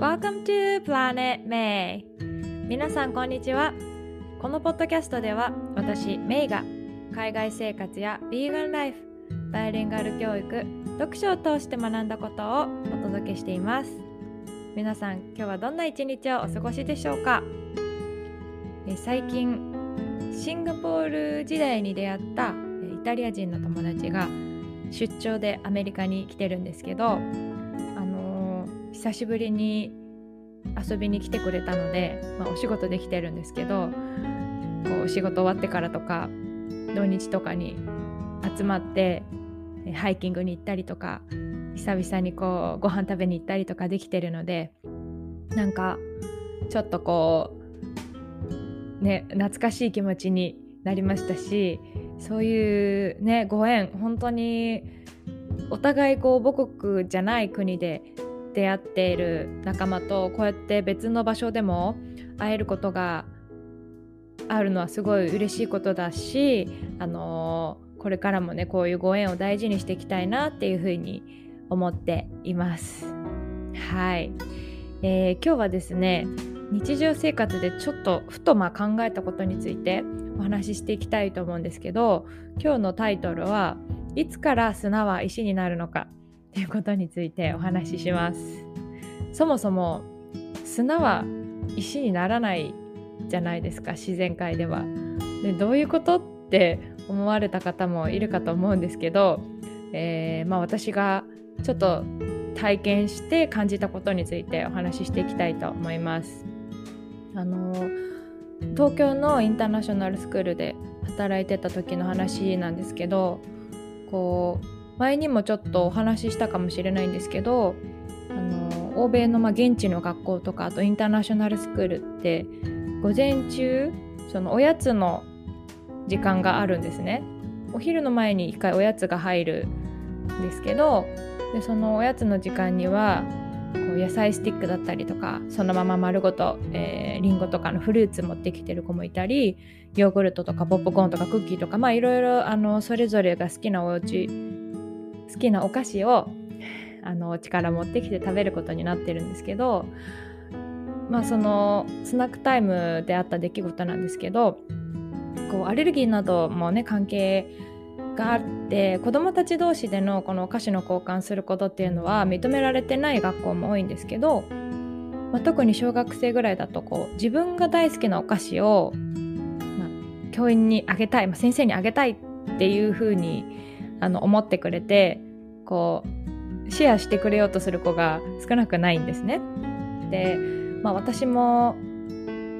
Welcome to Planet May. 皆さんこんにちは。このポッドキャストでは私メイが海外生活やビーガンライフバイリンガル教育読書を通して学んだことをお届けしています。皆さん今日はどんな一日をお過ごしでしょうか？え最近シンガポール時代に出会ったイタリア人の友達が出張でアメリカに来てるんですけど久しぶりに遊びに来てくれたので、まあ、お仕事できてるんですけどこう仕事終わってからとか土日とかに集まってハイキングに行ったりとか久々にこうご飯食べに行ったりとかできてるのでなんかちょっとこうね懐かしい気持ちになりましたしそういうねご縁本当にお互いこう母国じゃない国で出会っている仲間とこうやって別の場所でも会えることがあるのはすごい嬉しいことだし、あのー、これからもねこういうご縁を大事にしていきたいなっていうふうに思っています。はい、えー、今日はですね日常生活でちょっとふとまあ考えたことについてお話ししていきたいと思うんですけど今日のタイトルは「いつから砂は石になるのか」っていうことについてお話しします。そもそも砂は石にならないじゃないですか自然界では。でどういうことって思われた方もいるかと思うんですけど、えー、まあ、私がちょっと体験して感じたことについてお話ししていきたいと思います。あの東京のインターナショナルスクールで働いてた時の話なんですけどこう前にもちょっとお話ししたかもしれないんですけどあの欧米のま現地の学校とかあとインターナショナルスクールって午前中そのおやつの時間があるんですね。お昼の前に1回おやつが入るんですけどでそのおやつの時間にはこう野菜スティックだったりとかそのまま丸ごと、えー、リンゴとかのフルーツ持ってきてる子もいたりヨーグルトとかポップコーンとかクッキーとかまあいろいろあのそれぞれが好きなお家好きなお菓子をあの力持ってきて食べることになってるんですけどまあそのスナックタイムであった出来事なんですけどこうアレルギーなどもね関係があって子どもたち同士でのこのお菓子の交換することっていうのは認められてない学校も多いんですけど、まあ、特に小学生ぐらいだとこう自分が大好きなお菓子を、まあ、教員にあげたい、まあ、先生にあげたいっていうふうにあの思ってくれてこうシェアしてくれようとする子が少なくないんですね。で、まあ、私も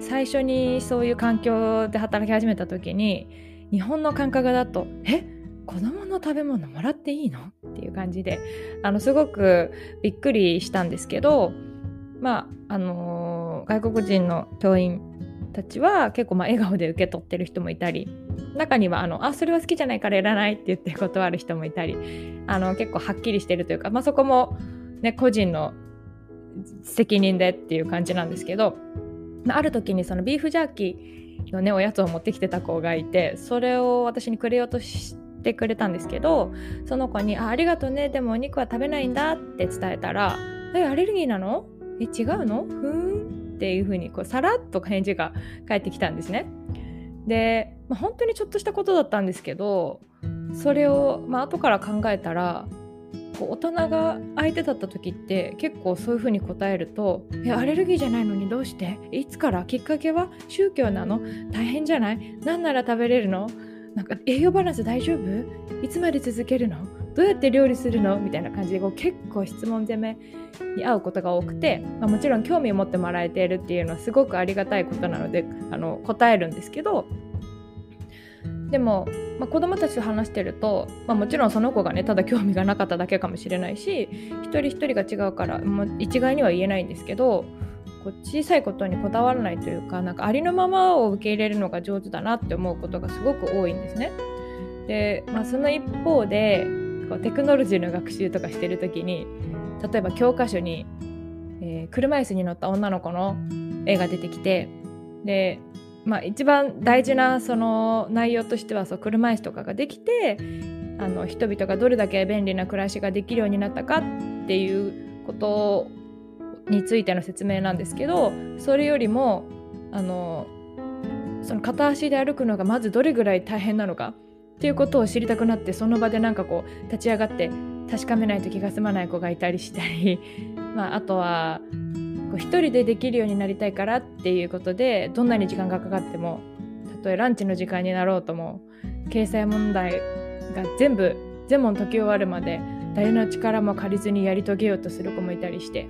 最初にそういう環境で働き始めた時に日本の感覚だと「え？子供の食べ物もらっていいの?」っていう感じであのすごくびっくりしたんですけどまああのー、外国人の教員たちは結構まあ笑顔で受け取ってる人もいたり中にはあのあそれは好きじゃないからいらないって言って断る人もいたりあの結構はっきりしてるというか、まあ、そこも、ね、個人の責任でっていう感じなんですけど、あ、ある時にそのビーフジャーキーのねおやつを持ってきてた子がいてそれを私にくれようとしてくれたんですけどその子に「あありがとうねでもお肉は食べないんだ」って伝えたら「えアレルギーなの？え違うの？ふーん」っていうふうにこうさらっと返事が返ってきたんですね。で、まあ、本当にちょっとしたことだったんですけどそれを、まあ後から考えたらこう大人が相手だった時って結構そういうふうに答えると「えアレルギーじゃないのにどうして？いつから？きっかけは？宗教なの？大変じゃない？何なら食べれるの？なんか栄養バランス大丈夫？いつまで続けるの？どうやって料理するの？みたいな感じでこう結構質問攻めに会うことが多くて、まあ、もちろん興味を持ってもらえているっていうのはすごくありがたいことなのであの答えるんですけどでも、まあ、子供たちと話してると、まあ、もちろんその子がねただ興味がなかっただけかもしれないし一人一人が違うからもう一概には言えないんですけどこう小さいことにこだわらないというかなんかありのままを受け入れるのが上手だなって思うことがすごく多いんですね。で、まあ、その一方でこうテクノロジーの学習とかしてる時に例えば教科書に、えー、車椅子に乗った女の子の絵が出てきてで、まあ、一番大事なその内容としてはそう車椅子とかができてあの人々がどれだけ便利な暮らしができるようになったかっていうことについての説明なんですけどそれよりもあのその片足で歩くのがまずどれぐらい大変なのかっていうことを知りたくなってその場でなんかこう立ち上がって確かめないと気が済まない子がいたりしたり、まあ、あとは一人でできるようになりたいからっていうことでどんなに時間がかかってもたとえランチの時間になろうとも掲載問題が全部全問解き終わるまで誰の力も借りずにやり遂げようとする子もいたりして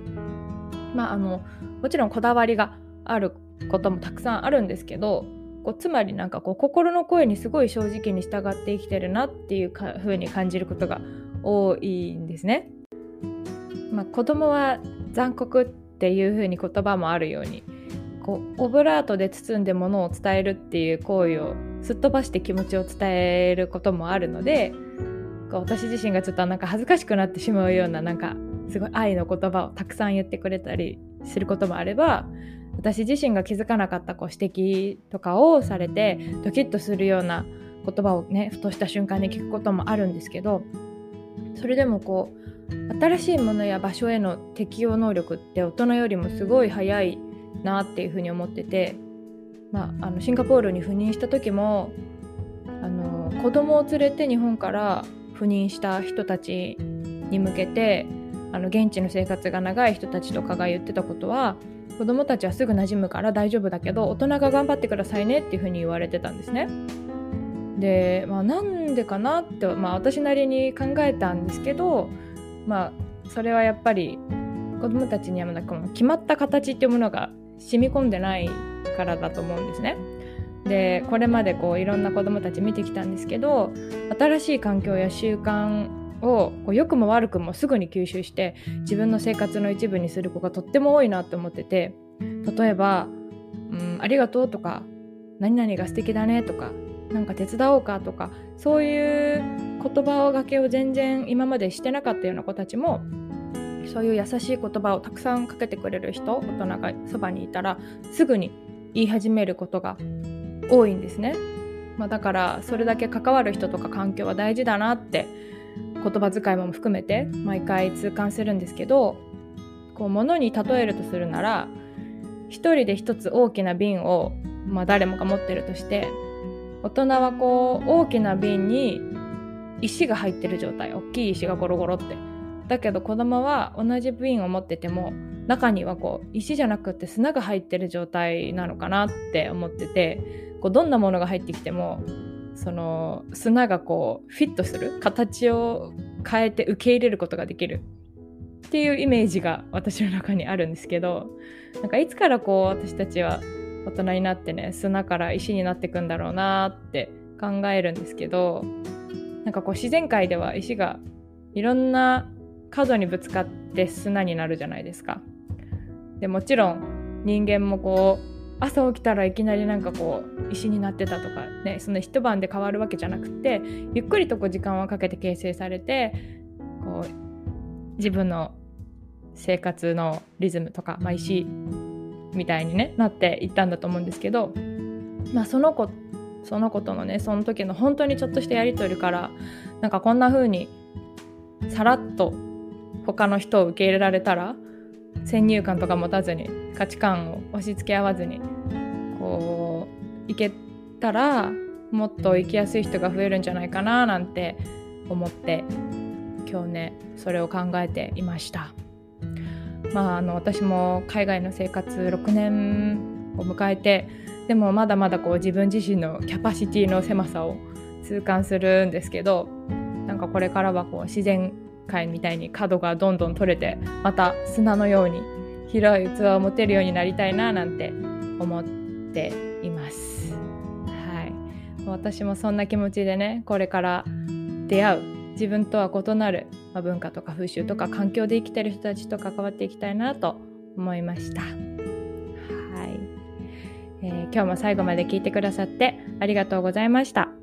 まああのもちろんこだわりがあることもたくさんあるんですけどこうつまりなんかこう心の声にすごい正直に従って生きてるなっていうか風に感じることが多いんですね。まあ、子供は残酷っていう風に言葉もあるようにこうオブラートで包んでものを伝えるっていう行為をすっ飛ばして気持ちを伝えることもあるのでこう私自身がちょっとなんか恥ずかしくなってしまうようななんかすごい愛の言葉をたくさん言ってくれたりすることもあれば私自身が気づかなかったこう指摘とかをされてドキッとするような言葉をねふとした瞬間に聞くこともあるんですけどそれでもこう新しいものや場所への適応能力って大人よりもすごい早いなっていうふうに思ってて、まあ、あのシンガポールに赴任した時もあの子供を連れて日本から赴任した人たちに向けてあの現地の生活が長い人たちとかが言ってたことは子供たちはすぐ馴染むから大丈夫だけど大人が頑張ってくださいねっていうふうに言われてたんですね。で、まあ、なんでかなって、まあ、私なりに考えたんですけど、まあ、それはやっぱり子供たちにはこの決まった形っていうものが染み込んでないからだと思うんですね。でこれまでこういろんな子供たち見てきたんですけど新しい環境や習慣をこう良くも悪くもすぐに吸収して自分の生活の一部にする子がとっても多いなって思ってて例えば「うん、ありがとう」とか「何々が素敵だね」とか「なんか手伝おうか」とかそういう言葉がけを全然今までしてなかったような子たちもそういう優しい言葉をたくさんかけてくれる人大人がそばにいたらすぐに言い始めることが多いんですね。まあ、だからそれだけ関わる人とか環境は大事だなって言葉遣いも含めて毎回痛感するんですけどこう物に例えるとするなら一人で一つ大きな瓶を、まあ、誰もが持ってるとして大人はこう大きな瓶に石が入ってる状態大きい石がゴロゴロって。だけど子供は同じ瓶を持ってても中にはこう石じゃなくて砂が入ってる状態なのかなって思っててこうどんなものが入ってきてもその砂がこうフィットする形を変えて受け入れることができるっていうイメージが私の中にあるんですけどなんかいつからこう私たちは大人になってね砂から石になっていくんだろうなって考えるんですけどなんかこう自然界では石がいろんな角にぶつかって砂になるじゃないですか。でもちろん人間もこう朝起きたらいきなりなんかこう石になってたとかねその一晩で変わるわけじゃなくてゆっくりとこう時間をかけて形成されてこう自分の生活のリズムとか、まあ、石みたいに、ね、なっていったんだと思うんですけど、まあ、その子その子とのねその時の本当にちょっとしたやり取りからなんかこんな風にさらっと他の人を受け入れられたら先入観とか持たずに価値観を押し付け合わずにこういけたらもっと生きやすい人が増えるんじゃないかななんて思って今日ねそれを考えていました。まああの私も海外の生活6年を迎えてでもまだまだこう自分自身のキャパシティの狭さを痛感するんですけどなんかこれからはこう自然界みたいに角がどんどん取れてまた砂のように広い器を持てるようになりたいななんて思っています。はい、私もそんな気持ちでねこれから出会う自分とは異なる、まあ、文化とか風習とか環境で生きてる人たちと関わっていきたいなと思いました。はい、えー、今日も最後まで聞いてくださってありがとうございました。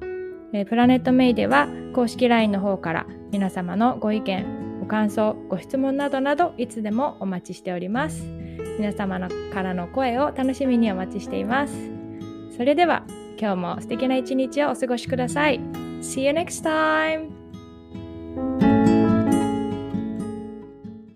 えー、プラネットメイでは公式 LINE の方から皆様のご意見、ご感想、ご質問などなどいつでもお待ちしております。皆様のからの声を楽しみにお待ちしています。それでは今日も素敵な一日をお過ごしください。See you next time!